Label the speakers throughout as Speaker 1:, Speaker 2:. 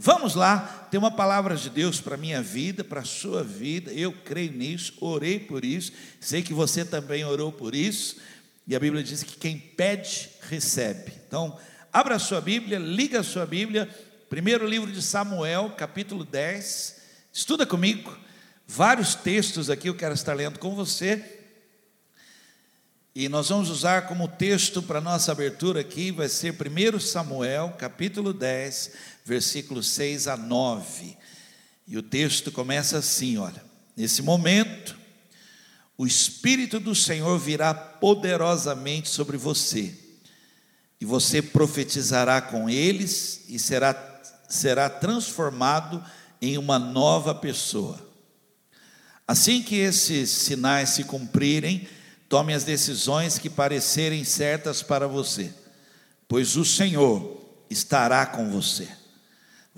Speaker 1: Vamos lá, tem uma palavra de Deus para a minha vida, para a sua vida, eu creio nisso, orei por isso, sei que você também orou por isso, e a Bíblia diz que quem pede, recebe. Então, abra a sua Bíblia, liga a sua Bíblia, primeiro livro de Samuel, capítulo 10, estuda comigo, vários textos aqui eu quero estar lendo com você, e nós vamos usar como texto para nossa abertura aqui, vai ser 1 Samuel, capítulo 10, versículos 6 a 9. E o texto começa assim: olha, nesse momento, o Espírito do Senhor virá poderosamente sobre você, e você profetizará com eles, e será, será transformado em uma nova pessoa. Assim que esses sinais se cumprirem, Tome as decisões que parecerem certas para você, pois o Senhor estará com você.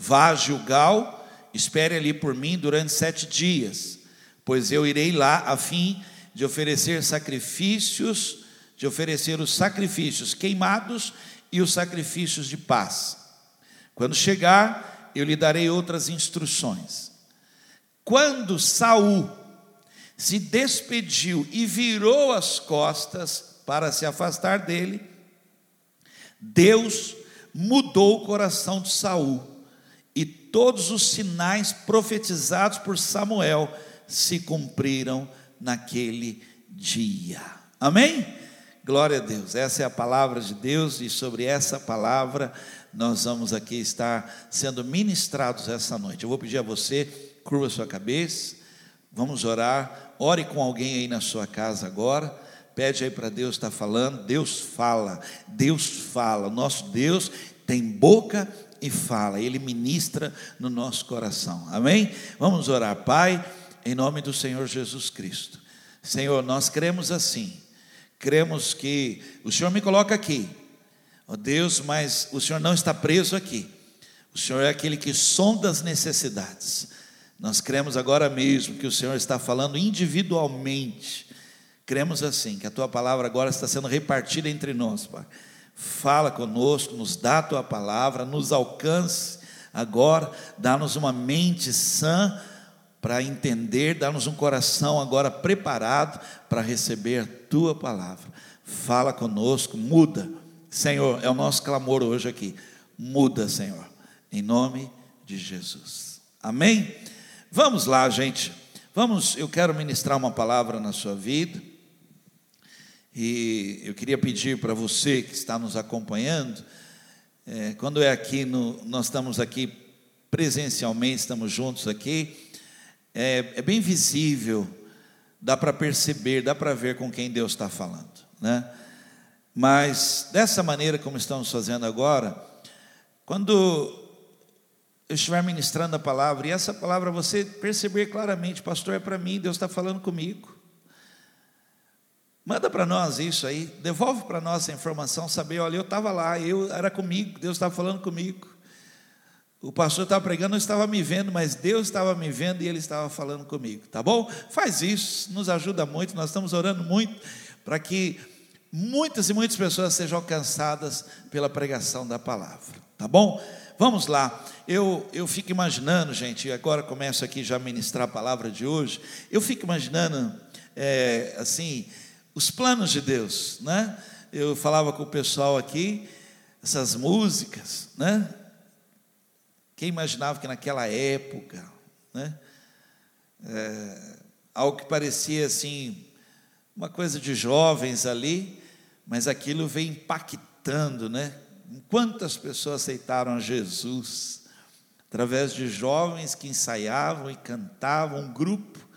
Speaker 1: Vá a Gilgal, espere ali por mim durante sete dias, pois eu irei lá a fim de oferecer sacrifícios, de oferecer os sacrifícios queimados e os sacrifícios de paz. Quando chegar, eu lhe darei outras instruções. Quando Saul se despediu e virou as costas para se afastar dele, Deus mudou o coração de Saul todos os sinais profetizados por Samuel se cumpriram naquele dia. Amém? Glória a Deus. Essa é a palavra de Deus e sobre essa palavra nós vamos aqui estar sendo ministrados essa noite. Eu vou pedir a você, curva sua cabeça, vamos orar Ore com alguém aí na sua casa agora. Pede aí para Deus estar tá falando. Deus fala, Deus fala. Nosso Deus tem boca e fala. Ele ministra no nosso coração. Amém? Vamos orar, Pai, em nome do Senhor Jesus Cristo. Senhor, nós cremos assim. Cremos que o Senhor me coloca aqui. Ó oh Deus, mas o Senhor não está preso aqui. O Senhor é aquele que sonda as necessidades. Nós cremos agora mesmo que o Senhor está falando individualmente. Cremos assim, que a tua palavra agora está sendo repartida entre nós, Pai. Fala conosco, nos dá a tua palavra, nos alcance agora, dá-nos uma mente sã para entender, dá-nos um coração agora preparado para receber a tua palavra. Fala conosco, muda. Senhor, é o nosso clamor hoje aqui. Muda, Senhor, em nome de Jesus. Amém? Vamos lá, gente. Vamos, eu quero ministrar uma palavra na sua vida. E eu queria pedir para você que está nos acompanhando, é, quando é aqui, no, nós estamos aqui presencialmente, estamos juntos aqui, é, é bem visível, dá para perceber, dá para ver com quem Deus está falando, né? Mas dessa maneira como estamos fazendo agora, quando eu estiver ministrando a palavra, e essa palavra você perceber claramente, pastor, é para mim, Deus está falando comigo. Manda para nós isso aí, devolve para nós essa informação, saber, olha, eu estava lá, eu era comigo, Deus estava falando comigo. O pastor estava pregando, não estava me vendo, mas Deus estava me vendo e ele estava falando comigo, tá bom? Faz isso, nos ajuda muito, nós estamos orando muito para que muitas e muitas pessoas sejam alcançadas pela pregação da palavra, tá bom? Vamos lá. Eu, eu fico imaginando, gente, agora começo aqui já a ministrar a palavra de hoje. Eu fico imaginando, é, assim, os planos de Deus, né? Eu falava com o pessoal aqui, essas músicas, né? Quem imaginava que naquela época, né? É, algo que parecia assim, uma coisa de jovens ali, mas aquilo vem impactando, né? Quantas pessoas aceitaram Jesus? Através de jovens que ensaiavam e cantavam, um grupo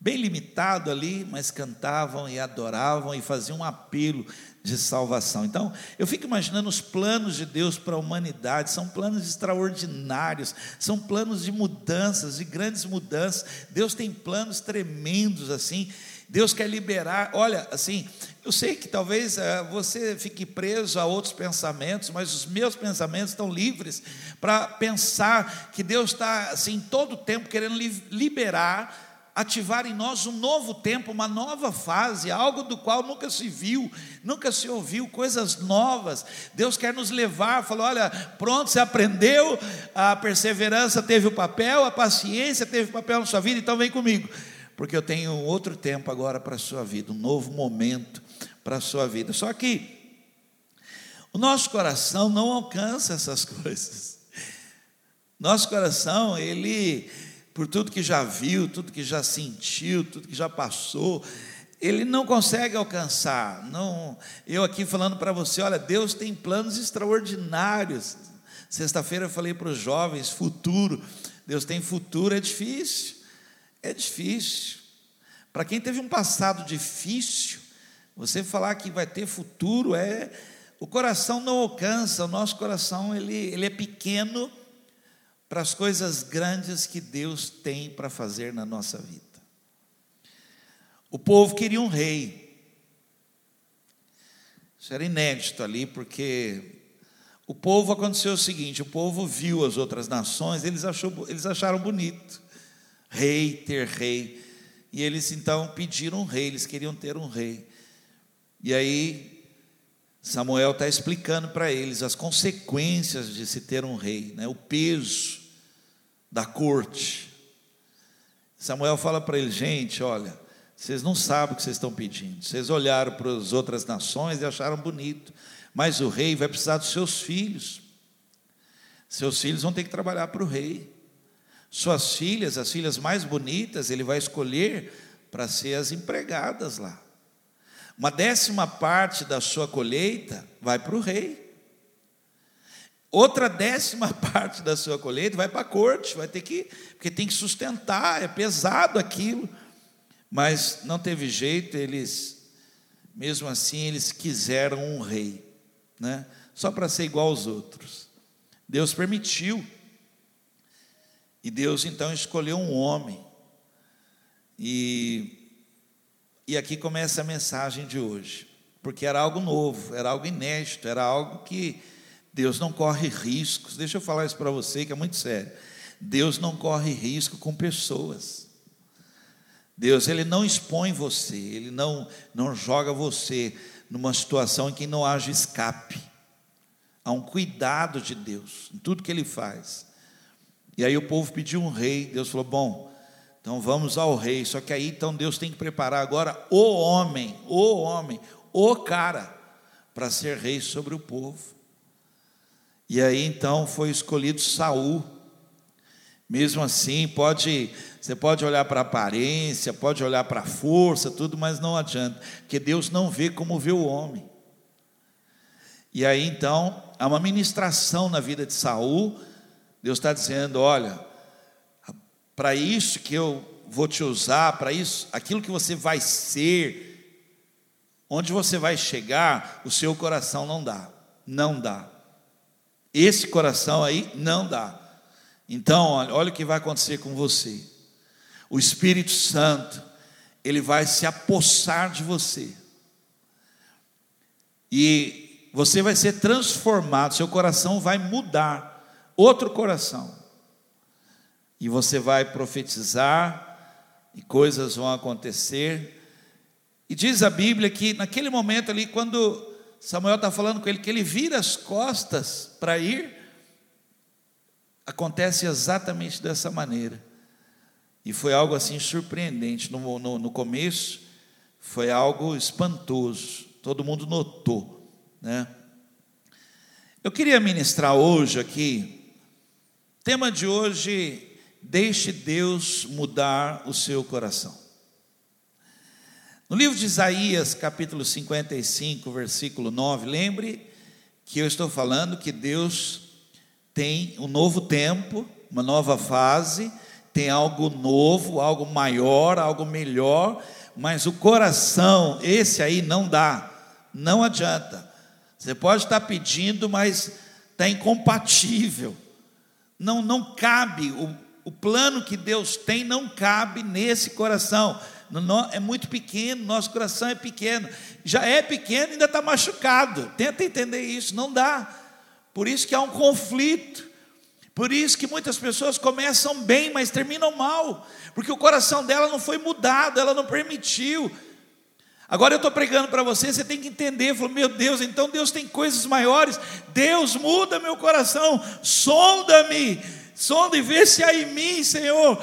Speaker 1: bem limitado ali, mas cantavam e adoravam e faziam um apelo de salvação. Então, eu fico imaginando os planos de Deus para a humanidade, são planos extraordinários, são planos de mudanças, de grandes mudanças. Deus tem planos tremendos assim. Deus quer liberar, olha, assim, eu sei que talvez uh, você fique preso a outros pensamentos, mas os meus pensamentos estão livres para pensar que Deus está, assim, todo o tempo querendo li liberar ativar em nós um novo tempo, uma nova fase, algo do qual nunca se viu, nunca se ouviu, coisas novas. Deus quer nos levar, falou: olha, pronto, você aprendeu, a perseverança teve o papel, a paciência teve o papel na sua vida, então vem comigo, porque eu tenho outro tempo agora para a sua vida, um novo momento para a sua vida. Só que o nosso coração não alcança essas coisas. Nosso coração, ele por tudo que já viu, tudo que já sentiu, tudo que já passou, ele não consegue alcançar. Não, eu aqui falando para você, olha, Deus tem planos extraordinários. Sexta-feira eu falei para os jovens, futuro. Deus tem futuro, é difícil. É difícil. Para quem teve um passado difícil, você falar que vai ter futuro é o coração não alcança, o nosso coração ele, ele é pequeno para as coisas grandes que Deus tem para fazer na nossa vida. O povo queria um rei. Isso era inédito ali, porque o povo aconteceu o seguinte: o povo viu as outras nações, eles, achou, eles acharam bonito, rei, ter rei, e eles então pediram um rei, eles queriam ter um rei. E aí Samuel está explicando para eles as consequências de se ter um rei, né? o peso da corte. Samuel fala para ele, gente, olha, vocês não sabem o que vocês estão pedindo. Vocês olharam para as outras nações e acharam bonito, mas o rei vai precisar dos seus filhos. Seus filhos vão ter que trabalhar para o rei. Suas filhas, as filhas mais bonitas, ele vai escolher para ser as empregadas lá. Uma décima parte da sua colheita vai para o rei. Outra décima parte da sua colheita vai para a corte, vai ter que, porque tem que sustentar, é pesado aquilo. Mas não teve jeito, eles, mesmo assim, eles quiseram um rei, né? só para ser igual aos outros. Deus permitiu. E Deus então escolheu um homem. E, e aqui começa a mensagem de hoje, porque era algo novo, era algo inédito, era algo que Deus não corre riscos. Deixa eu falar isso para você que é muito sério. Deus não corre risco com pessoas. Deus ele não expõe você, ele não não joga você numa situação em que não haja escape. Há um cuidado de Deus em tudo que ele faz. E aí o povo pediu um rei, Deus falou: "Bom, então vamos ao rei". Só que aí então Deus tem que preparar agora o homem, o homem, o cara para ser rei sobre o povo. E aí então foi escolhido Saul. Mesmo assim, pode, você pode olhar para a aparência, pode olhar para a força, tudo, mas não adianta, porque Deus não vê como vê o homem. E aí então, há uma ministração na vida de Saul. Deus está dizendo: olha, para isso que eu vou te usar, para isso, aquilo que você vai ser, onde você vai chegar, o seu coração não dá, não dá. Esse coração aí não dá. Então, olha, olha o que vai acontecer com você. O Espírito Santo, ele vai se apossar de você. E você vai ser transformado, seu coração vai mudar, outro coração. E você vai profetizar, e coisas vão acontecer. E diz a Bíblia que naquele momento ali, quando Samuel está falando com ele que ele vira as costas para ir. Acontece exatamente dessa maneira. E foi algo assim surpreendente. No, no, no começo, foi algo espantoso. Todo mundo notou. Né? Eu queria ministrar hoje aqui, tema de hoje, deixe Deus mudar o seu coração. No livro de Isaías, capítulo 55, versículo 9, lembre que eu estou falando que Deus tem um novo tempo, uma nova fase, tem algo novo, algo maior, algo melhor, mas o coração, esse aí não dá, não adianta. Você pode estar pedindo, mas está incompatível. Não, não cabe, o, o plano que Deus tem não cabe nesse coração é muito pequeno, nosso coração é pequeno. Já é pequeno e ainda está machucado. Tenta entender isso, não dá. Por isso que há um conflito. Por isso que muitas pessoas começam bem, mas terminam mal, porque o coração dela não foi mudado, ela não permitiu. Agora eu estou pregando para você, você tem que entender, falou, meu Deus, então Deus tem coisas maiores, Deus muda meu coração, sonda-me, sonda e vê se há em mim, Senhor,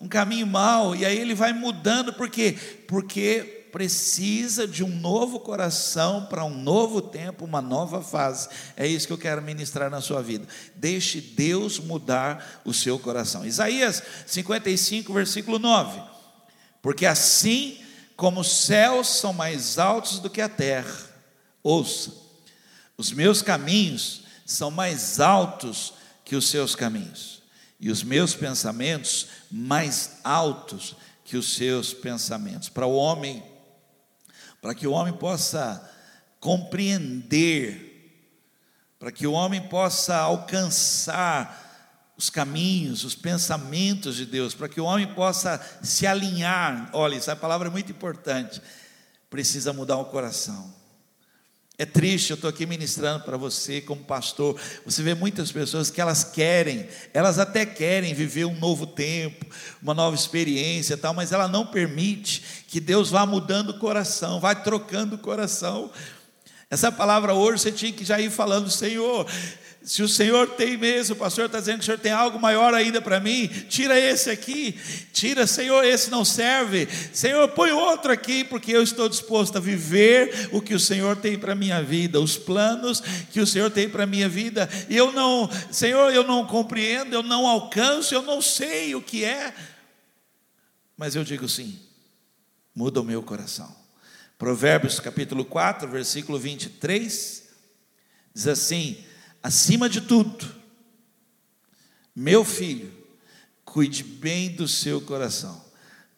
Speaker 1: um caminho mau, e aí ele vai mudando, por quê? Porque precisa de um novo coração para um novo tempo, uma nova fase. É isso que eu quero ministrar na sua vida. Deixe Deus mudar o seu coração. Isaías 55, versículo 9. Porque assim como os céus são mais altos do que a terra, ouça, os meus caminhos são mais altos que os seus caminhos, e os meus pensamentos mais altos que os seus pensamentos. Para o homem para que o homem possa compreender, para que o homem possa alcançar os caminhos, os pensamentos de Deus, para que o homem possa se alinhar. Olha, essa palavra é muito importante. Precisa mudar o coração. É triste, eu estou aqui ministrando para você como pastor. Você vê muitas pessoas que elas querem, elas até querem viver um novo tempo, uma nova experiência, tal, mas ela não permite que Deus vá mudando o coração, vai trocando o coração. Essa palavra hoje você tinha que já ir falando, Senhor, se o Senhor tem mesmo, o pastor está dizendo que o Senhor tem algo maior ainda para mim, tira esse aqui, tira, Senhor, esse não serve, Senhor, põe outro aqui, porque eu estou disposto a viver o que o Senhor tem para a minha vida, os planos que o Senhor tem para a minha vida, e eu não, Senhor, eu não compreendo, eu não alcanço, eu não sei o que é, mas eu digo sim, muda o meu coração. Provérbios capítulo 4, versículo 23, diz assim: acima de tudo, meu filho, cuide bem do seu coração,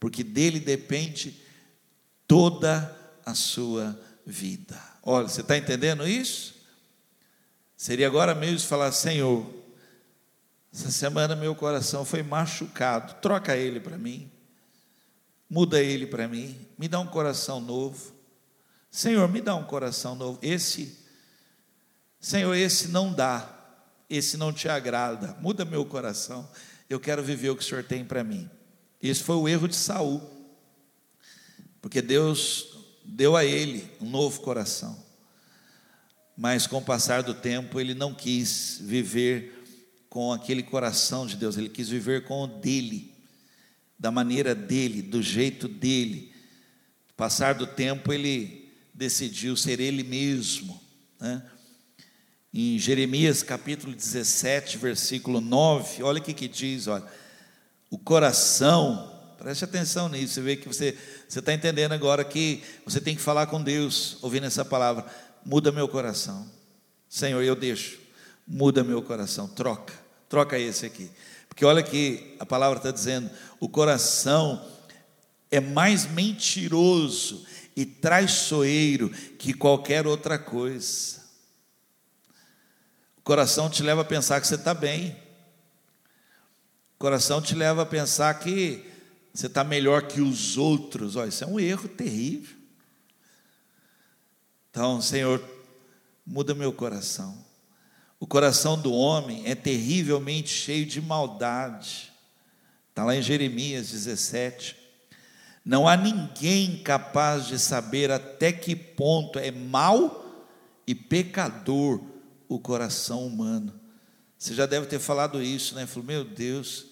Speaker 1: porque dele depende toda a sua vida. Olha, você está entendendo isso? Seria agora mesmo falar: Senhor, essa semana meu coração foi machucado, troca ele para mim, muda ele para mim, me dá um coração novo. Senhor, me dá um coração novo. Esse Senhor, esse não dá, esse não te agrada, muda meu coração, eu quero viver o que o Senhor tem para mim. Esse foi o erro de Saul, porque Deus deu a ele um novo coração, mas com o passar do tempo ele não quis viver com aquele coração de Deus, ele quis viver com o dele, da maneira dele, do jeito dele. Passar do tempo ele decidiu ser ele mesmo, né? Em Jeremias capítulo 17, versículo 9, olha o que, que diz, olha, o coração, preste atenção nisso, você vê que você está entendendo agora que você tem que falar com Deus, ouvindo essa palavra, muda meu coração, Senhor, eu deixo, muda meu coração, troca, troca esse aqui, porque olha que a palavra está dizendo, o coração é mais mentiroso e traiçoeiro que qualquer outra coisa. O coração te leva a pensar que você está bem. O coração te leva a pensar que você está melhor que os outros. Olha, isso é um erro terrível. Então, Senhor, muda meu coração. O coração do homem é terrivelmente cheio de maldade. Está lá em Jeremias 17. Não há ninguém capaz de saber até que ponto é mal e pecador o coração humano. Você já deve ter falado isso, né? Falou, meu Deus,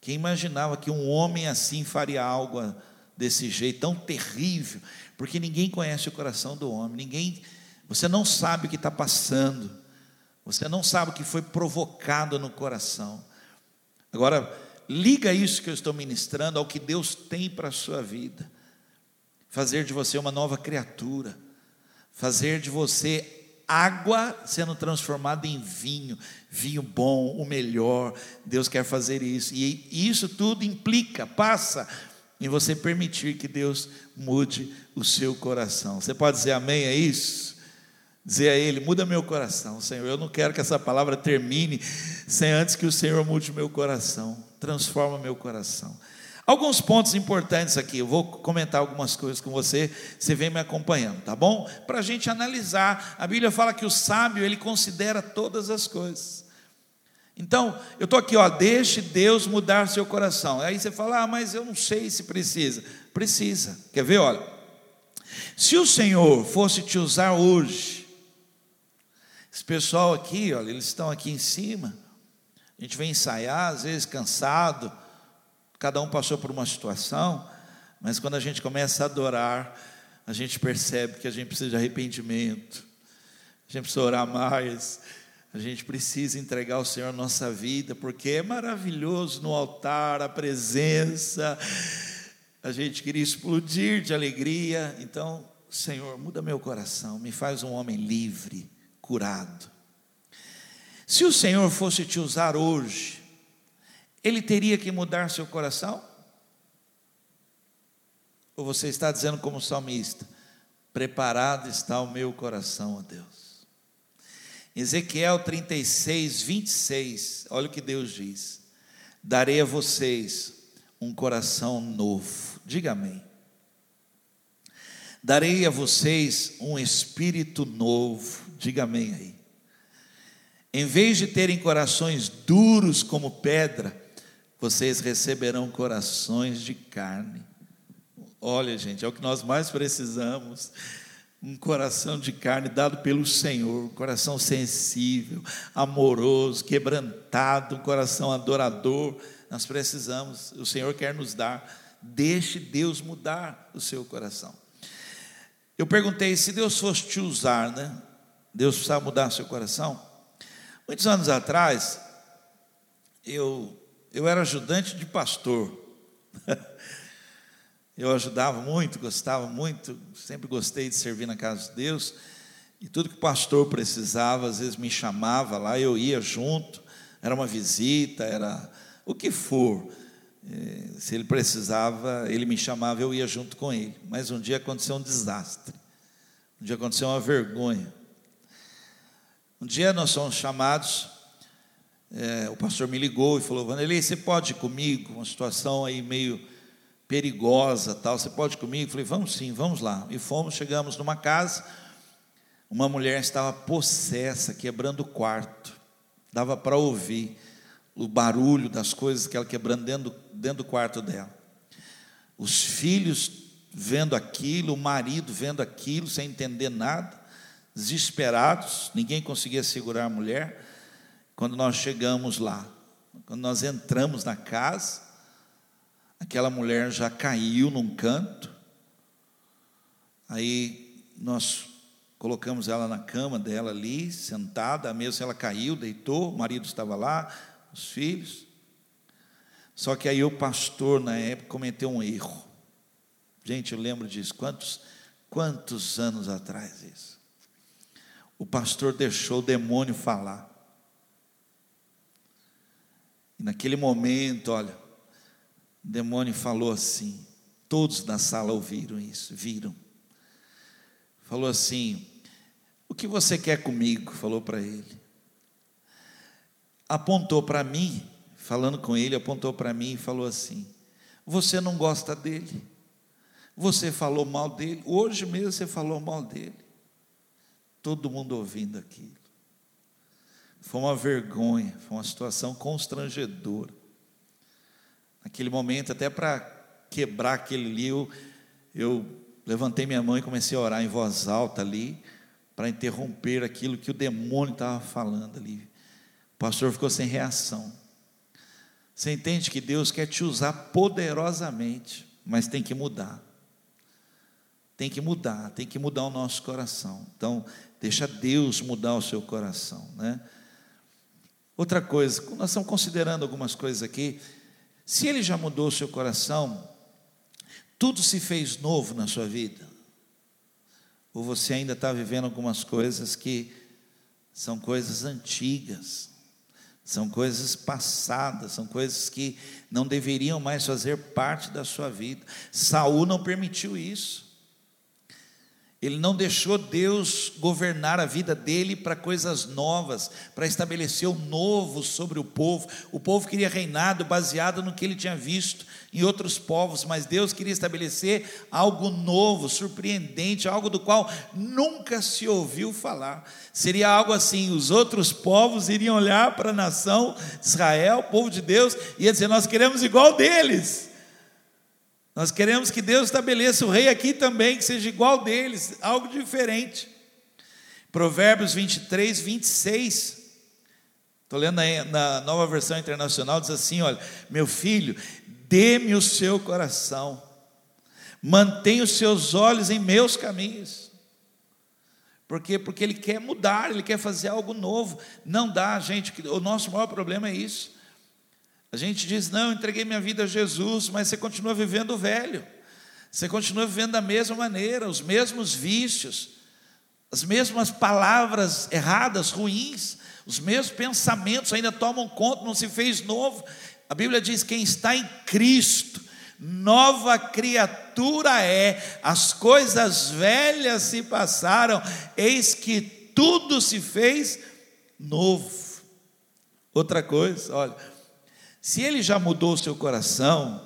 Speaker 1: quem imaginava que um homem assim faria algo desse jeito, tão terrível? Porque ninguém conhece o coração do homem, ninguém, você não sabe o que está passando, você não sabe o que foi provocado no coração. Agora, liga isso que eu estou ministrando ao que Deus tem para a sua vida, fazer de você uma nova criatura, fazer de você água sendo transformada em vinho, vinho bom, o melhor. Deus quer fazer isso. E isso tudo implica, passa em você permitir que Deus mude o seu coração. Você pode dizer amém a isso? Dizer a Ele, muda meu coração, Senhor. Eu não quero que essa palavra termine sem antes que o Senhor mude meu coração. Transforma meu coração. Alguns pontos importantes aqui, eu vou comentar algumas coisas com você, você vem me acompanhando, tá bom? Para a gente analisar, a Bíblia fala que o sábio, ele considera todas as coisas. Então, eu estou aqui, ó, deixe Deus mudar seu coração. Aí você fala, ah, mas eu não sei se precisa. Precisa. Quer ver? Olha, se o Senhor fosse te usar hoje, esse pessoal aqui, olha, eles estão aqui em cima, a gente vem ensaiar, às vezes cansado, cada um passou por uma situação, mas quando a gente começa a adorar, a gente percebe que a gente precisa de arrependimento, a gente precisa orar mais, a gente precisa entregar ao Senhor a nossa vida, porque é maravilhoso no altar a presença, a gente queria explodir de alegria. Então, Senhor, muda meu coração, me faz um homem livre, curado. Se o Senhor fosse te usar hoje, Ele teria que mudar seu coração? Ou você está dizendo, como salmista, preparado está o meu coração, ó Deus? Ezequiel 36, 26, olha o que Deus diz: darei a vocês um coração novo, diga amém. Darei a vocês um espírito novo, diga amém aí. Em vez de terem corações duros como pedra, vocês receberão corações de carne. Olha, gente, é o que nós mais precisamos. Um coração de carne dado pelo Senhor, um coração sensível, amoroso, quebrantado, um coração adorador. Nós precisamos, o Senhor quer nos dar. Deixe Deus mudar o seu coração. Eu perguntei se Deus fosse te usar, né? Deus precisa mudar seu coração? Muitos anos atrás, eu, eu era ajudante de pastor. eu ajudava muito, gostava muito, sempre gostei de servir na casa de Deus. E tudo que o pastor precisava, às vezes me chamava lá, eu ia junto. Era uma visita, era o que for. É, se ele precisava, ele me chamava, eu ia junto com ele. Mas um dia aconteceu um desastre. Um dia aconteceu uma vergonha. Um dia nós somos chamados, é, o pastor me ligou e falou: Vanderlei, você pode ir comigo? Uma situação aí meio perigosa, tal. Você pode ir comigo? Eu falei: Vamos sim, vamos lá. E fomos, chegamos numa casa. Uma mulher estava possessa, quebrando o quarto. Dava para ouvir o barulho das coisas que ela quebrando dentro, dentro do quarto dela. Os filhos vendo aquilo, o marido vendo aquilo, sem entender nada desesperados, ninguém conseguia segurar a mulher. Quando nós chegamos lá, quando nós entramos na casa, aquela mulher já caiu num canto. Aí nós colocamos ela na cama dela ali, sentada, a mesa ela caiu, deitou, o marido estava lá, os filhos. Só que aí o pastor na época cometeu um erro. Gente, eu lembro disso. Quantos quantos anos atrás isso? o pastor deixou o demônio falar. Naquele momento, olha, o demônio falou assim, todos na sala ouviram isso, viram. Falou assim: O que você quer comigo? Falou para ele. Apontou para mim, falando com ele, apontou para mim e falou assim: Você não gosta dele? Você falou mal dele? Hoje mesmo você falou mal dele todo mundo ouvindo aquilo. Foi uma vergonha, foi uma situação constrangedora. Naquele momento, até para quebrar aquele ali, eu, eu levantei minha mão e comecei a orar em voz alta ali, para interromper aquilo que o demônio estava falando ali. O pastor ficou sem reação. Você entende que Deus quer te usar poderosamente, mas tem que mudar. Tem que mudar, tem que mudar o nosso coração. Então, Deixa Deus mudar o seu coração, né? Outra coisa, nós estamos considerando algumas coisas aqui. Se ele já mudou o seu coração, tudo se fez novo na sua vida? Ou você ainda está vivendo algumas coisas que são coisas antigas, são coisas passadas, são coisas que não deveriam mais fazer parte da sua vida. Saul não permitiu isso. Ele não deixou Deus governar a vida dele para coisas novas, para estabelecer o novo sobre o povo. O povo queria reinado baseado no que ele tinha visto em outros povos, mas Deus queria estabelecer algo novo, surpreendente, algo do qual nunca se ouviu falar. Seria algo assim: os outros povos iriam olhar para a nação de Israel, o povo de Deus, e ia dizer: Nós queremos igual deles. Nós queremos que Deus estabeleça o rei aqui também, que seja igual deles, algo diferente. Provérbios 23, 26. Estou lendo na nova versão internacional, diz assim: olha, meu filho, dê-me o seu coração, mantenha os seus olhos em meus caminhos. Por quê? Porque ele quer mudar, ele quer fazer algo novo. Não dá, gente, o nosso maior problema é isso. A gente diz: não, entreguei minha vida a Jesus, mas você continua vivendo velho, você continua vivendo da mesma maneira, os mesmos vícios, as mesmas palavras erradas, ruins, os mesmos pensamentos ainda tomam conta, não se fez novo. A Bíblia diz: quem está em Cristo, nova criatura é, as coisas velhas se passaram, eis que tudo se fez novo. Outra coisa, olha, se ele já mudou o seu coração,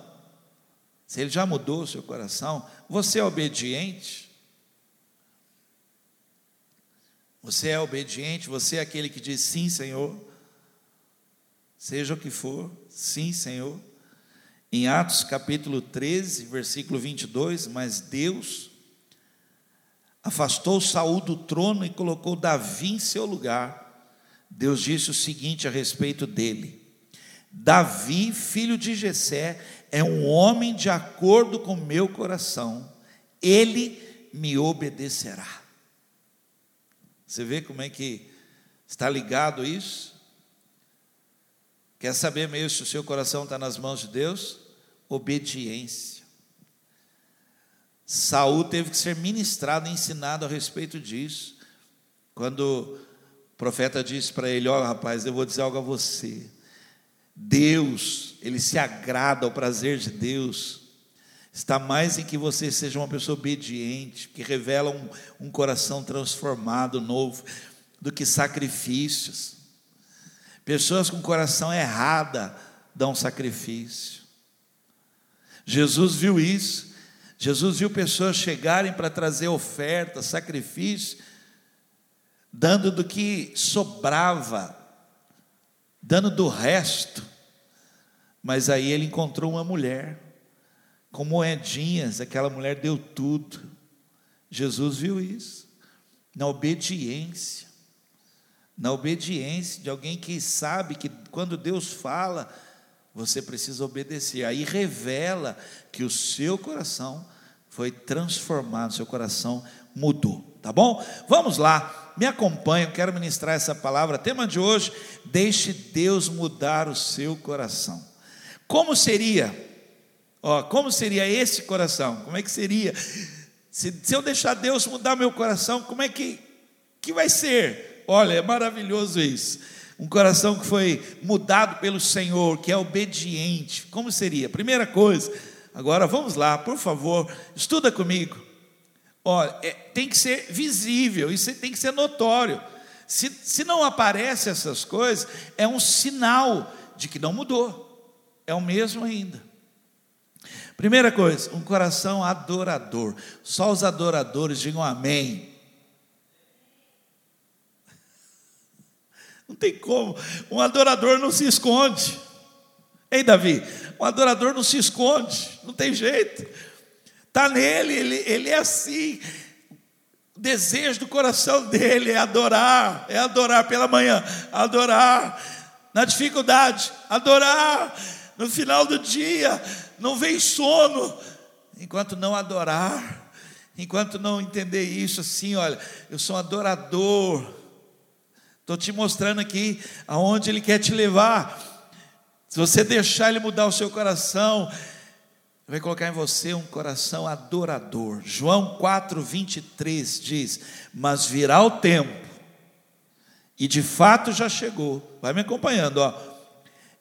Speaker 1: se ele já mudou o seu coração, você é obediente? Você é obediente? Você é aquele que diz sim, Senhor? Seja o que for, sim, Senhor. Em Atos capítulo 13, versículo 22, mas Deus afastou Saul do trono e colocou Davi em seu lugar. Deus disse o seguinte a respeito dele: Davi, filho de Jessé, é um homem de acordo com meu coração. Ele me obedecerá. Você vê como é que está ligado isso? Quer saber mesmo se o seu coração está nas mãos de Deus? Obediência. Saul teve que ser ministrado, ensinado a respeito disso. Quando o profeta disse para ele: Ó rapaz, eu vou dizer algo a você. Deus, ele se agrada ao prazer de Deus, está mais em que você seja uma pessoa obediente, que revela um, um coração transformado, novo, do que sacrifícios. Pessoas com coração errada dão sacrifício. Jesus viu isso. Jesus viu pessoas chegarem para trazer oferta, sacrifício, dando do que sobrava, dando do resto. Mas aí ele encontrou uma mulher, com moedinhas, aquela mulher deu tudo. Jesus viu isso, na obediência, na obediência de alguém que sabe que quando Deus fala, você precisa obedecer. Aí revela que o seu coração foi transformado, seu coração mudou, tá bom? Vamos lá, me acompanhe, quero ministrar essa palavra. Tema de hoje: deixe Deus mudar o seu coração. Como seria? Ó, como seria esse coração? Como é que seria? Se, se eu deixar Deus mudar meu coração, como é que, que vai ser? Olha, é maravilhoso isso. Um coração que foi mudado pelo Senhor, que é obediente. Como seria? Primeira coisa, agora vamos lá, por favor, estuda comigo. Olha, é, tem que ser visível, isso tem que ser notório. Se, se não aparece essas coisas, é um sinal de que não mudou é o mesmo ainda. Primeira coisa, um coração adorador. Só os adoradores digam amém. Não tem como. Um adorador não se esconde. Ei, Davi, um adorador não se esconde. Não tem jeito. Está nele, ele, ele é assim. O desejo do coração dele é adorar, é adorar pela manhã, adorar na dificuldade, adorar no final do dia, não vem sono, enquanto não adorar, enquanto não entender isso assim, olha, eu sou um adorador, estou te mostrando aqui aonde Ele quer te levar. Se você deixar Ele mudar o seu coração, vai colocar em você um coração adorador. João 4, 23 diz: Mas virá o tempo, e de fato já chegou, vai me acompanhando, ó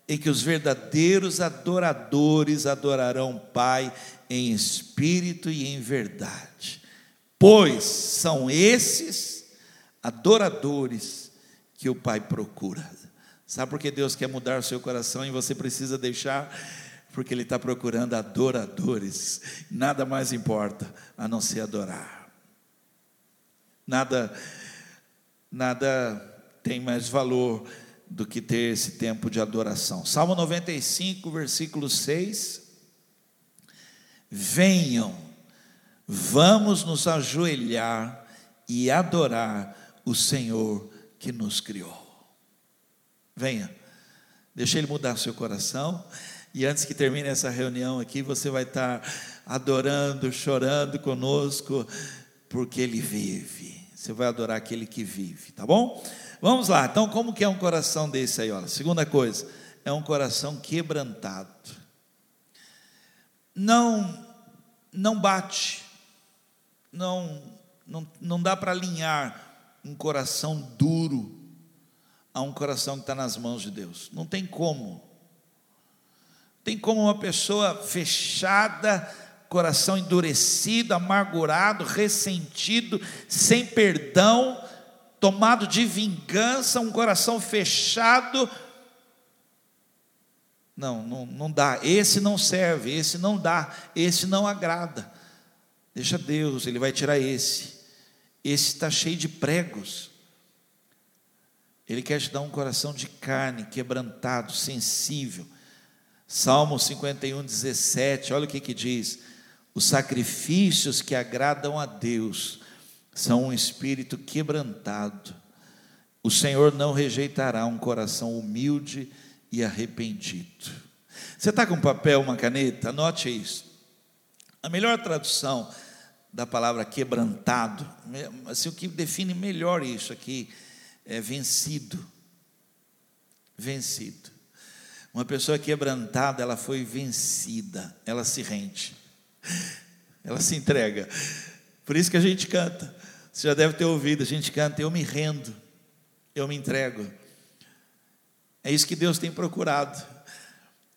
Speaker 1: em que os verdadeiros adoradores adorarão o Pai em espírito e em verdade. pois são esses adoradores que o Pai procura. Sabe por que Deus quer mudar o seu coração e você precisa deixar? Porque Ele está procurando adoradores. Nada mais importa a não ser adorar. Nada, nada tem mais valor do que ter esse tempo de adoração. Salmo 95, versículo 6. Venham, vamos nos ajoelhar e adorar o Senhor que nos criou. Venha, deixa Ele mudar seu coração. E antes que termine essa reunião aqui, você vai estar adorando, chorando conosco, porque Ele vive. Você vai adorar aquele que vive, tá bom? Vamos lá, então como que é um coração desse aí? Olha, segunda coisa, é um coração quebrantado. Não, não bate, não, não, não dá para alinhar um coração duro a um coração que está nas mãos de Deus. Não tem como. Tem como uma pessoa fechada, coração endurecido, amargurado, ressentido, sem perdão, tomado de vingança, um coração fechado. Não, não, não dá. Esse não serve, esse não dá, esse não agrada. Deixa Deus, Ele vai tirar esse. Esse está cheio de pregos. Ele quer te dar um coração de carne, quebrantado, sensível. Salmo 51, 17, olha o que, que diz: os sacrifícios que agradam a Deus são um espírito quebrantado. O Senhor não rejeitará um coração humilde e arrependido. Você está com papel, uma caneta? Anote isso. A melhor tradução da palavra quebrantado, assim, o que define melhor isso aqui é vencido. Vencido. Uma pessoa quebrantada, ela foi vencida, ela se rende, ela se entrega. Por isso que a gente canta. Você já deve ter ouvido, a gente canta, eu me rendo, eu me entrego. É isso que Deus tem procurado.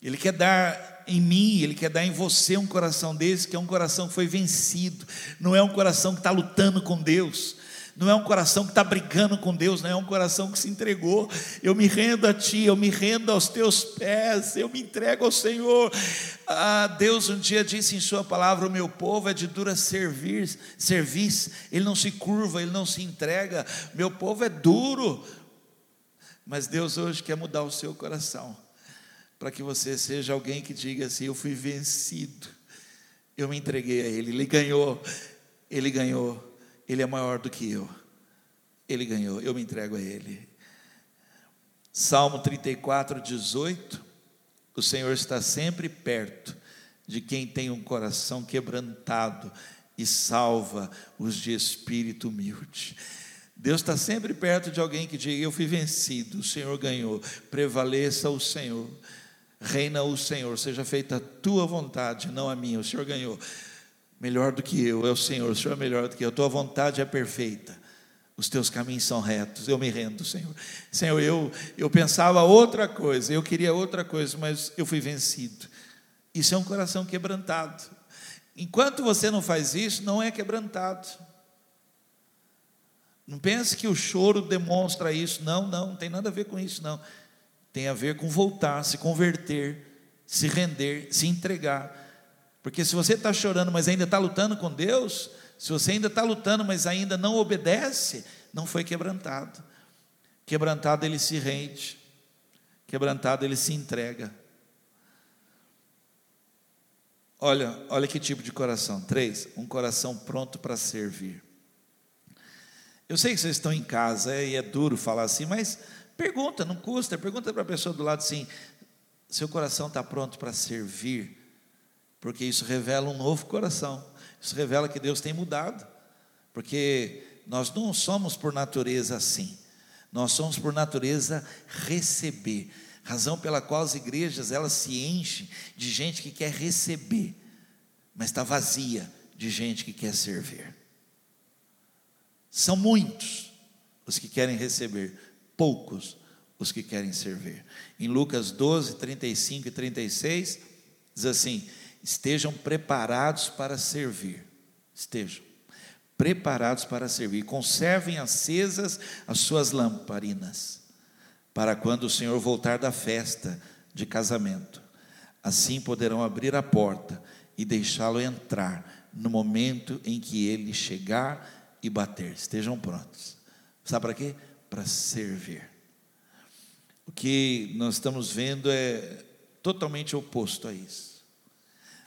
Speaker 1: Ele quer dar em mim, Ele quer dar em você um coração desse, que é um coração que foi vencido, não é um coração que está lutando com Deus, não é um coração que está brigando com Deus, não é um coração que se entregou. Eu me rendo a Ti, eu me rendo aos Teus pés, eu me entrego ao Senhor. Ah, Deus um dia disse em Sua palavra: O meu povo é de dura servir, serviço, ele não se curva, ele não se entrega. Meu povo é duro. Mas Deus hoje quer mudar o seu coração, para que você seja alguém que diga assim: Eu fui vencido, eu me entreguei a Ele, Ele ganhou, Ele ganhou. Ele é maior do que eu. Ele ganhou, eu me entrego a Ele. Salmo 34, 18. O Senhor está sempre perto de quem tem um coração quebrantado e salva os de espírito humilde. Deus está sempre perto de alguém que diga: Eu fui vencido, o Senhor ganhou, prevaleça o Senhor, reina o Senhor, seja feita a tua vontade, não a minha, o Senhor ganhou melhor do que eu, é o Senhor, o Senhor é melhor do que eu, a tua vontade é perfeita, os teus caminhos são retos, eu me rendo, Senhor. Senhor, eu, eu pensava outra coisa, eu queria outra coisa, mas eu fui vencido. Isso é um coração quebrantado. Enquanto você não faz isso, não é quebrantado. Não pense que o choro demonstra isso, não, não, não tem nada a ver com isso, não. Tem a ver com voltar, se converter, se render, se entregar. Porque se você está chorando, mas ainda está lutando com Deus, se você ainda está lutando, mas ainda não obedece, não foi quebrantado. Quebrantado ele se rende, quebrantado ele se entrega. Olha, olha que tipo de coração. Três, um coração pronto para servir. Eu sei que vocês estão em casa e é duro falar assim, mas pergunta, não custa. Pergunta para a pessoa do lado assim: seu coração está pronto para servir? Porque isso revela um novo coração, isso revela que Deus tem mudado, porque nós não somos por natureza assim, nós somos por natureza receber, razão pela qual as igrejas elas se enchem de gente que quer receber, mas está vazia de gente que quer servir. São muitos os que querem receber, poucos os que querem servir. Em Lucas 12, 35 e 36, diz assim: estejam preparados para servir. Estejam preparados para servir. Conservem acesas as suas lamparinas, para quando o Senhor voltar da festa de casamento. Assim poderão abrir a porta e deixá-lo entrar no momento em que ele chegar e bater. Estejam prontos. Sabe para quê? Para servir. O que nós estamos vendo é totalmente oposto a isso.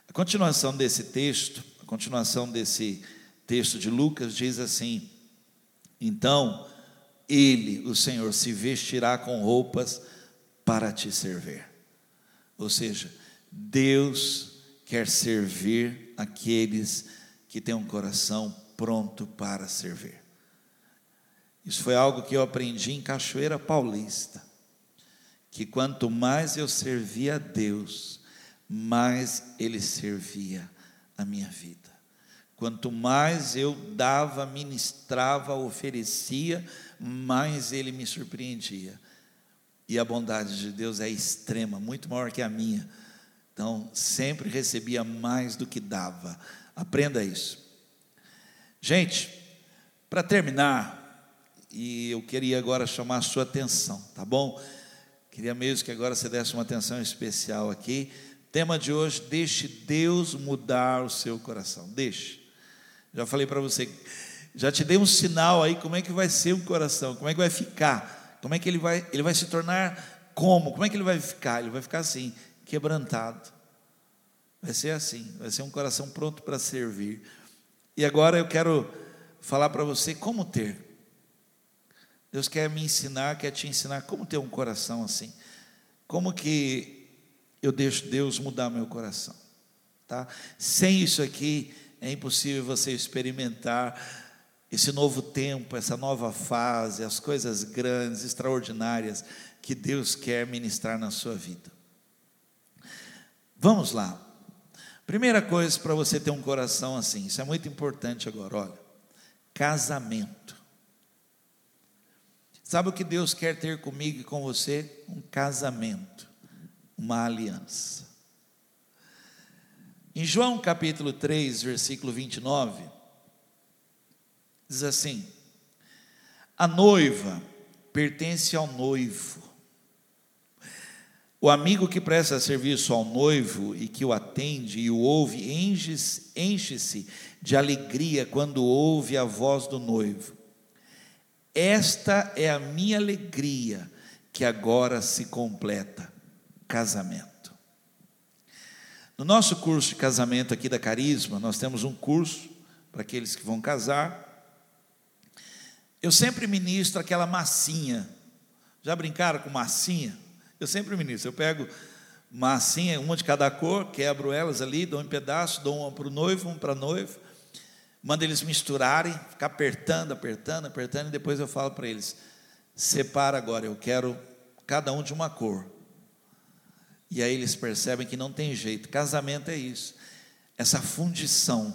Speaker 1: A continuação desse texto, a continuação desse texto de Lucas diz assim: Então ele, o Senhor, se vestirá com roupas para te servir. Ou seja, Deus quer servir aqueles que têm um coração pronto para servir. Isso foi algo que eu aprendi em Cachoeira Paulista, que quanto mais eu servia a Deus, mais Ele servia a minha vida. Quanto mais eu dava, ministrava, oferecia, mais Ele me surpreendia. E a bondade de Deus é extrema, muito maior que a minha. Então, sempre recebia mais do que dava. Aprenda isso. Gente, para terminar, e eu queria agora chamar a sua atenção, tá bom? Queria mesmo que agora você desse uma atenção especial aqui. Tema de hoje: deixe Deus mudar o seu coração. Deixe. Já falei para você, já te dei um sinal aí como é que vai ser o coração, como é que vai ficar, como é que ele vai, ele vai se tornar como, como é que ele vai ficar? Ele vai ficar assim, quebrantado. Vai ser assim, vai ser um coração pronto para servir. E agora eu quero falar para você como ter. Deus quer me ensinar, quer te ensinar como ter um coração assim. Como que eu deixo Deus mudar meu coração, tá? Sem isso aqui é impossível você experimentar esse novo tempo, essa nova fase, as coisas grandes, extraordinárias que Deus quer ministrar na sua vida. Vamos lá. Primeira coisa para você ter um coração assim, isso é muito importante agora, olha. Casamento. Sabe o que Deus quer ter comigo e com você? Um casamento, uma aliança. Em João capítulo 3, versículo 29, diz assim: A noiva pertence ao noivo. O amigo que presta serviço ao noivo e que o atende e o ouve, enche-se de alegria quando ouve a voz do noivo. Esta é a minha alegria que agora se completa casamento. No nosso curso de casamento aqui da Carisma, nós temos um curso para aqueles que vão casar. Eu sempre ministro aquela massinha. Já brincaram com massinha? Eu sempre ministro. Eu pego massinha, uma de cada cor, quebro elas ali, dou um pedaço, dou uma para o noivo, um para a noiva. Mando eles misturarem, ficar apertando, apertando, apertando, e depois eu falo para eles: separa agora, eu quero cada um de uma cor. E aí eles percebem que não tem jeito. Casamento é isso. Essa fundição.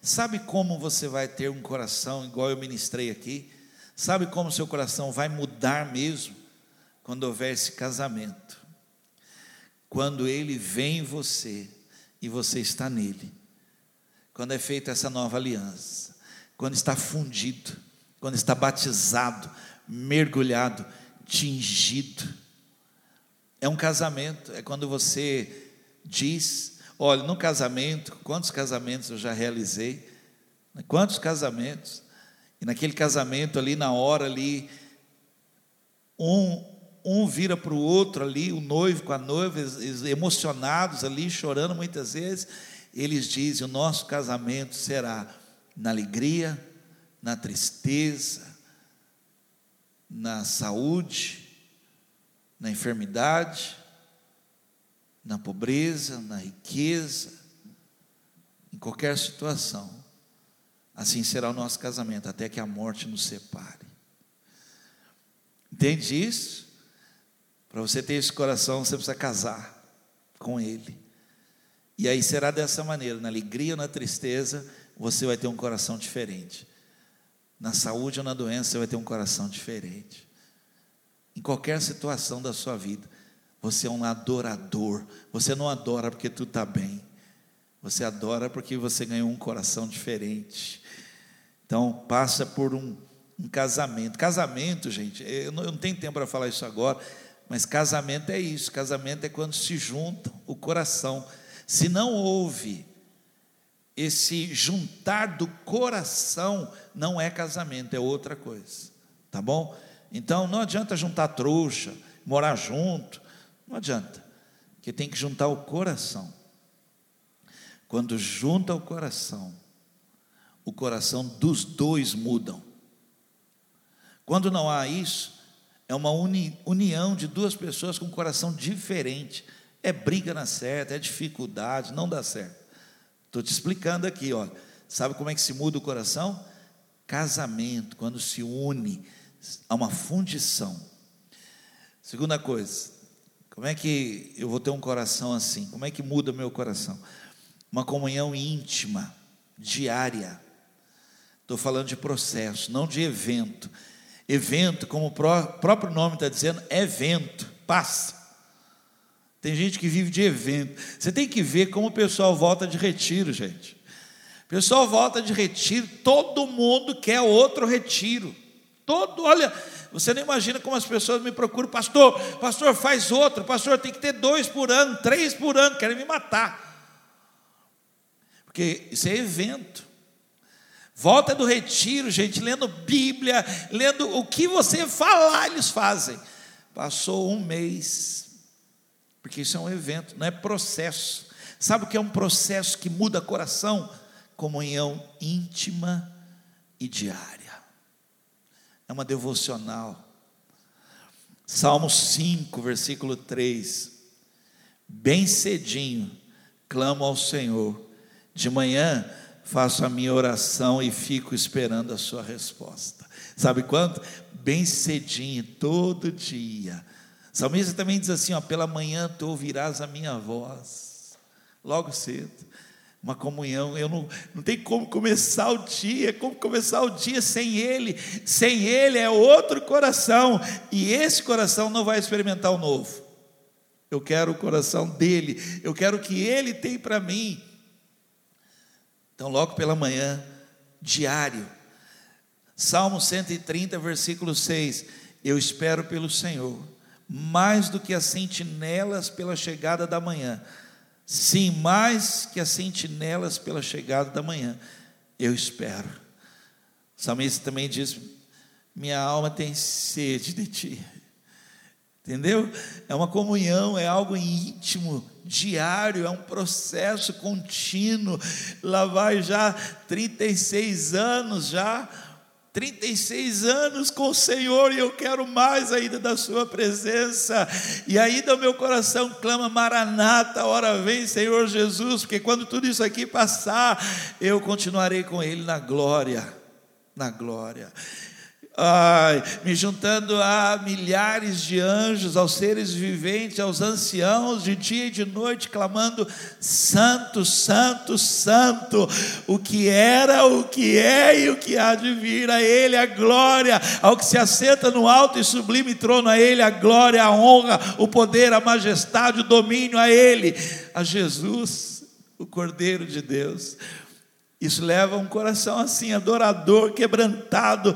Speaker 1: Sabe como você vai ter um coração igual eu ministrei aqui? Sabe como seu coração vai mudar mesmo quando houver esse casamento? Quando ele vem em você e você está nele. Quando é feita essa nova aliança, quando está fundido, quando está batizado, mergulhado, tingido é um casamento, é quando você diz: olha, no casamento, quantos casamentos eu já realizei? Quantos casamentos? E naquele casamento ali, na hora ali, um, um vira para o outro ali, o noivo com a noiva, emocionados ali, chorando muitas vezes, eles dizem: o nosso casamento será na alegria, na tristeza, na saúde, na enfermidade, na pobreza, na riqueza, em qualquer situação. Assim será o nosso casamento, até que a morte nos separe. Entende isso? Para você ter esse coração, você precisa casar com Ele. E aí será dessa maneira, na alegria ou na tristeza, você vai ter um coração diferente. Na saúde ou na doença, você vai ter um coração diferente em qualquer situação da sua vida. Você é um adorador. Você não adora porque tudo está bem. Você adora porque você ganhou um coração diferente. Então, passa por um, um casamento. Casamento, gente, eu não, eu não tenho tempo para falar isso agora, mas casamento é isso. Casamento é quando se junta o coração. Se não houve esse juntar do coração, não é casamento, é outra coisa. Tá bom? Então não adianta juntar trouxa, morar junto, não adianta, porque tem que juntar o coração. Quando junta o coração, o coração dos dois mudam. Quando não há isso, é uma uni, união de duas pessoas com um coração diferente. É briga na certa, é dificuldade, não dá certo. Estou te explicando aqui, ó. Sabe como é que se muda o coração? Casamento, quando se une, há uma fundição. Segunda coisa, como é que eu vou ter um coração assim? Como é que muda meu coração? Uma comunhão íntima, diária. Estou falando de processo, não de evento. Evento, como o próprio nome está dizendo, é evento, passa. Tem gente que vive de evento. Você tem que ver como o pessoal volta de retiro, gente. O pessoal volta de retiro, todo mundo quer outro retiro. Todo, olha, você não imagina como as pessoas me procuram, pastor, pastor, faz outro, pastor, tem que ter dois por ano, três por ano, querem me matar. Porque isso é evento. Volta do retiro, gente, lendo Bíblia, lendo o que você falar, eles fazem. Passou um mês, porque isso é um evento, não é processo. Sabe o que é um processo que muda coração? Comunhão íntima e diária é uma devocional. Salmo 5, versículo 3. Bem cedinho, clamo ao Senhor. De manhã faço a minha oração e fico esperando a sua resposta. Sabe quanto? Bem cedinho, todo dia. O salmista também diz assim: ó, pela manhã tu ouvirás a minha voz. Logo cedo uma comunhão. Eu não, não tem como começar o dia, como começar o dia sem Ele. Sem Ele é outro coração, e esse coração não vai experimentar o novo. Eu quero o coração dele, eu quero o que Ele tem para mim. Então, logo pela manhã, diário, Salmo 130, versículo 6: Eu espero pelo Senhor, mais do que as sentinelas pela chegada da manhã Sim, mais que as sentinelas pela chegada da manhã, eu espero. O salmista também diz: Minha alma tem sede de ti. Entendeu? É uma comunhão, é algo íntimo, diário, é um processo contínuo. Lá vai já 36 anos já 36 anos com o Senhor e eu quero mais ainda da Sua presença. E ainda o meu coração clama: Maranata, hora vem, Senhor Jesus, porque quando tudo isso aqui passar, eu continuarei com Ele na glória. Na glória. Ai, me juntando a milhares de anjos, aos seres viventes, aos anciãos, de dia e de noite, clamando: Santo, Santo, Santo, o que era, o que é e o que há de vir, a Ele a glória, ao que se assenta no alto e sublime trono, a Ele a glória, a honra, o poder, a majestade, o domínio, a Ele, a Jesus, o Cordeiro de Deus. Isso leva um coração assim, adorador, quebrantado,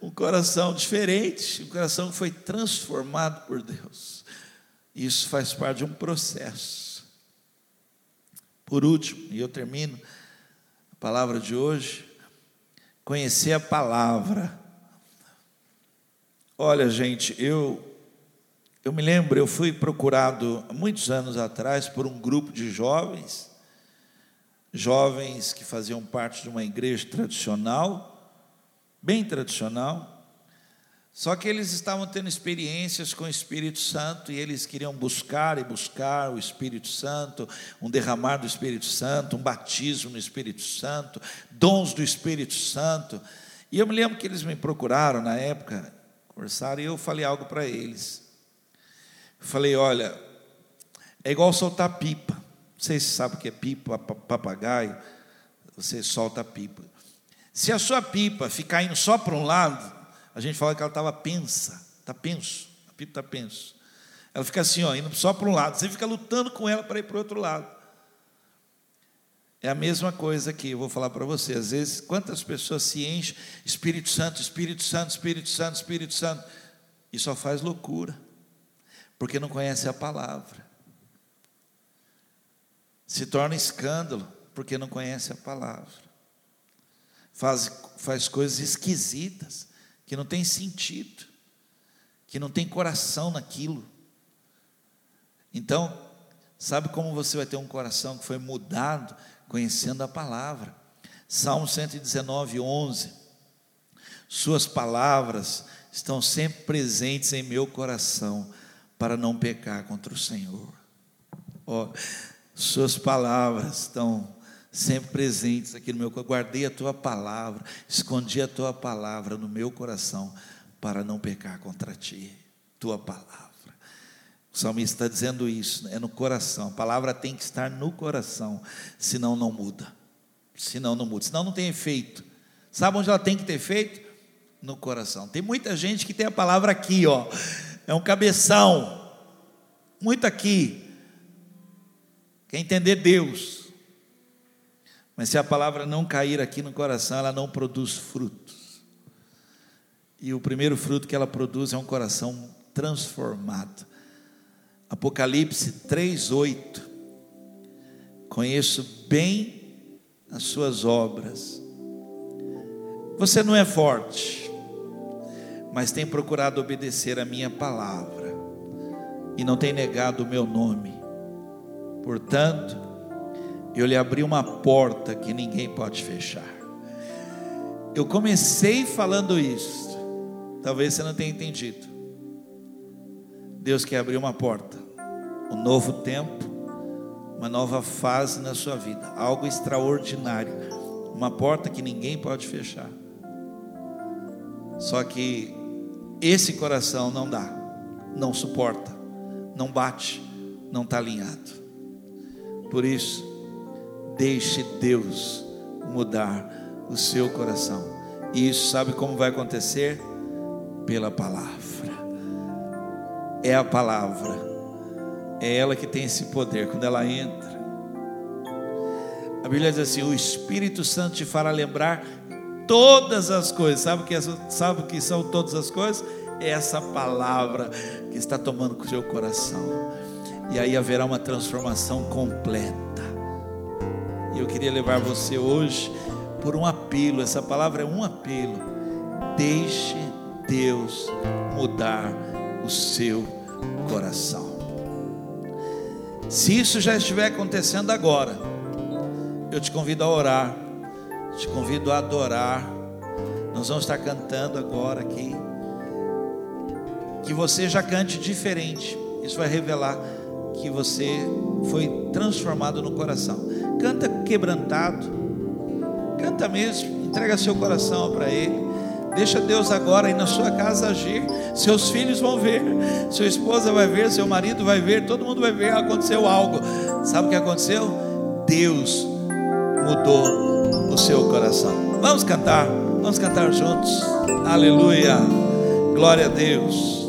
Speaker 1: um coração diferente, um coração que foi transformado por Deus. Isso faz parte de um processo. Por último, e eu termino a palavra de hoje, conhecer a palavra. Olha, gente, eu eu me lembro, eu fui procurado muitos anos atrás por um grupo de jovens, jovens que faziam parte de uma igreja tradicional, bem tradicional. Só que eles estavam tendo experiências com o Espírito Santo e eles queriam buscar e buscar o Espírito Santo, um derramar do Espírito Santo, um batismo no Espírito Santo, dons do Espírito Santo. E eu me lembro que eles me procuraram na época, conversaram, e eu falei algo para eles. Eu falei: olha, é igual soltar pipa. Não sei se sabe o que é pipa, papagaio. Você solta pipa. Se a sua pipa ficar indo só para um lado, a gente fala que ela estava pensa, está penso, a pipa está penso. Ela fica assim, ó, indo só para um lado, você fica lutando com ela para ir para o outro lado. É a mesma coisa que eu vou falar para você. Às vezes, quantas pessoas se enchem Espírito Santo, Espírito Santo, Espírito Santo, Espírito Santo, e só faz loucura, porque não conhece a palavra. Se torna escândalo, porque não conhece a palavra. Faz, faz coisas esquisitas, que não tem sentido, que não tem coração naquilo. Então, sabe como você vai ter um coração que foi mudado conhecendo a palavra? Salmo 119, 11. Suas palavras estão sempre presentes em meu coração para não pecar contra o Senhor. Oh, suas palavras estão sempre presentes aqui no meu coração. Guardei a tua palavra, escondi a tua palavra no meu coração para não pecar contra ti. Tua palavra. O salmista está dizendo isso, é no coração. A palavra tem que estar no coração, senão não muda. Senão não muda, senão não tem efeito. Sabe onde ela tem que ter efeito? No coração. Tem muita gente que tem a palavra aqui, ó. É um cabeção. Muito aqui. Quer entender Deus. Mas se a palavra não cair aqui no coração, ela não produz frutos. E o primeiro fruto que ela produz é um coração transformado. Apocalipse 3:8. Conheço bem as suas obras. Você não é forte, mas tem procurado obedecer a minha palavra e não tem negado o meu nome. Portanto, eu lhe abri uma porta que ninguém pode fechar. Eu comecei falando isso, talvez você não tenha entendido. Deus quer abrir uma porta, um novo tempo, uma nova fase na sua vida, algo extraordinário, uma porta que ninguém pode fechar. Só que esse coração não dá, não suporta, não bate, não está alinhado. Por isso, deixe Deus mudar o seu coração. E isso sabe como vai acontecer? Pela palavra é a palavra. É ela que tem esse poder. Quando ela entra, a Bíblia diz assim: o Espírito Santo te fará lembrar todas as coisas. Sabe o que, é, sabe que são todas as coisas? É essa palavra que está tomando o seu coração. E aí haverá uma transformação completa. Eu queria levar você hoje por um apelo. Essa palavra é um apelo. Deixe Deus mudar o seu coração. Se isso já estiver acontecendo agora, eu te convido a orar, te convido a adorar. Nós vamos estar cantando agora aqui. Que você já cante diferente. Isso vai revelar que você foi transformado no coração. Canta quebrantado. Canta mesmo. Entrega seu coração para Ele. Deixa Deus agora aí na sua casa agir. Seus filhos vão ver, sua esposa vai ver, seu marido vai ver, todo mundo vai ver. Aconteceu algo. Sabe o que aconteceu? Deus mudou o seu coração. Vamos cantar, vamos cantar juntos. Aleluia. Glória a Deus.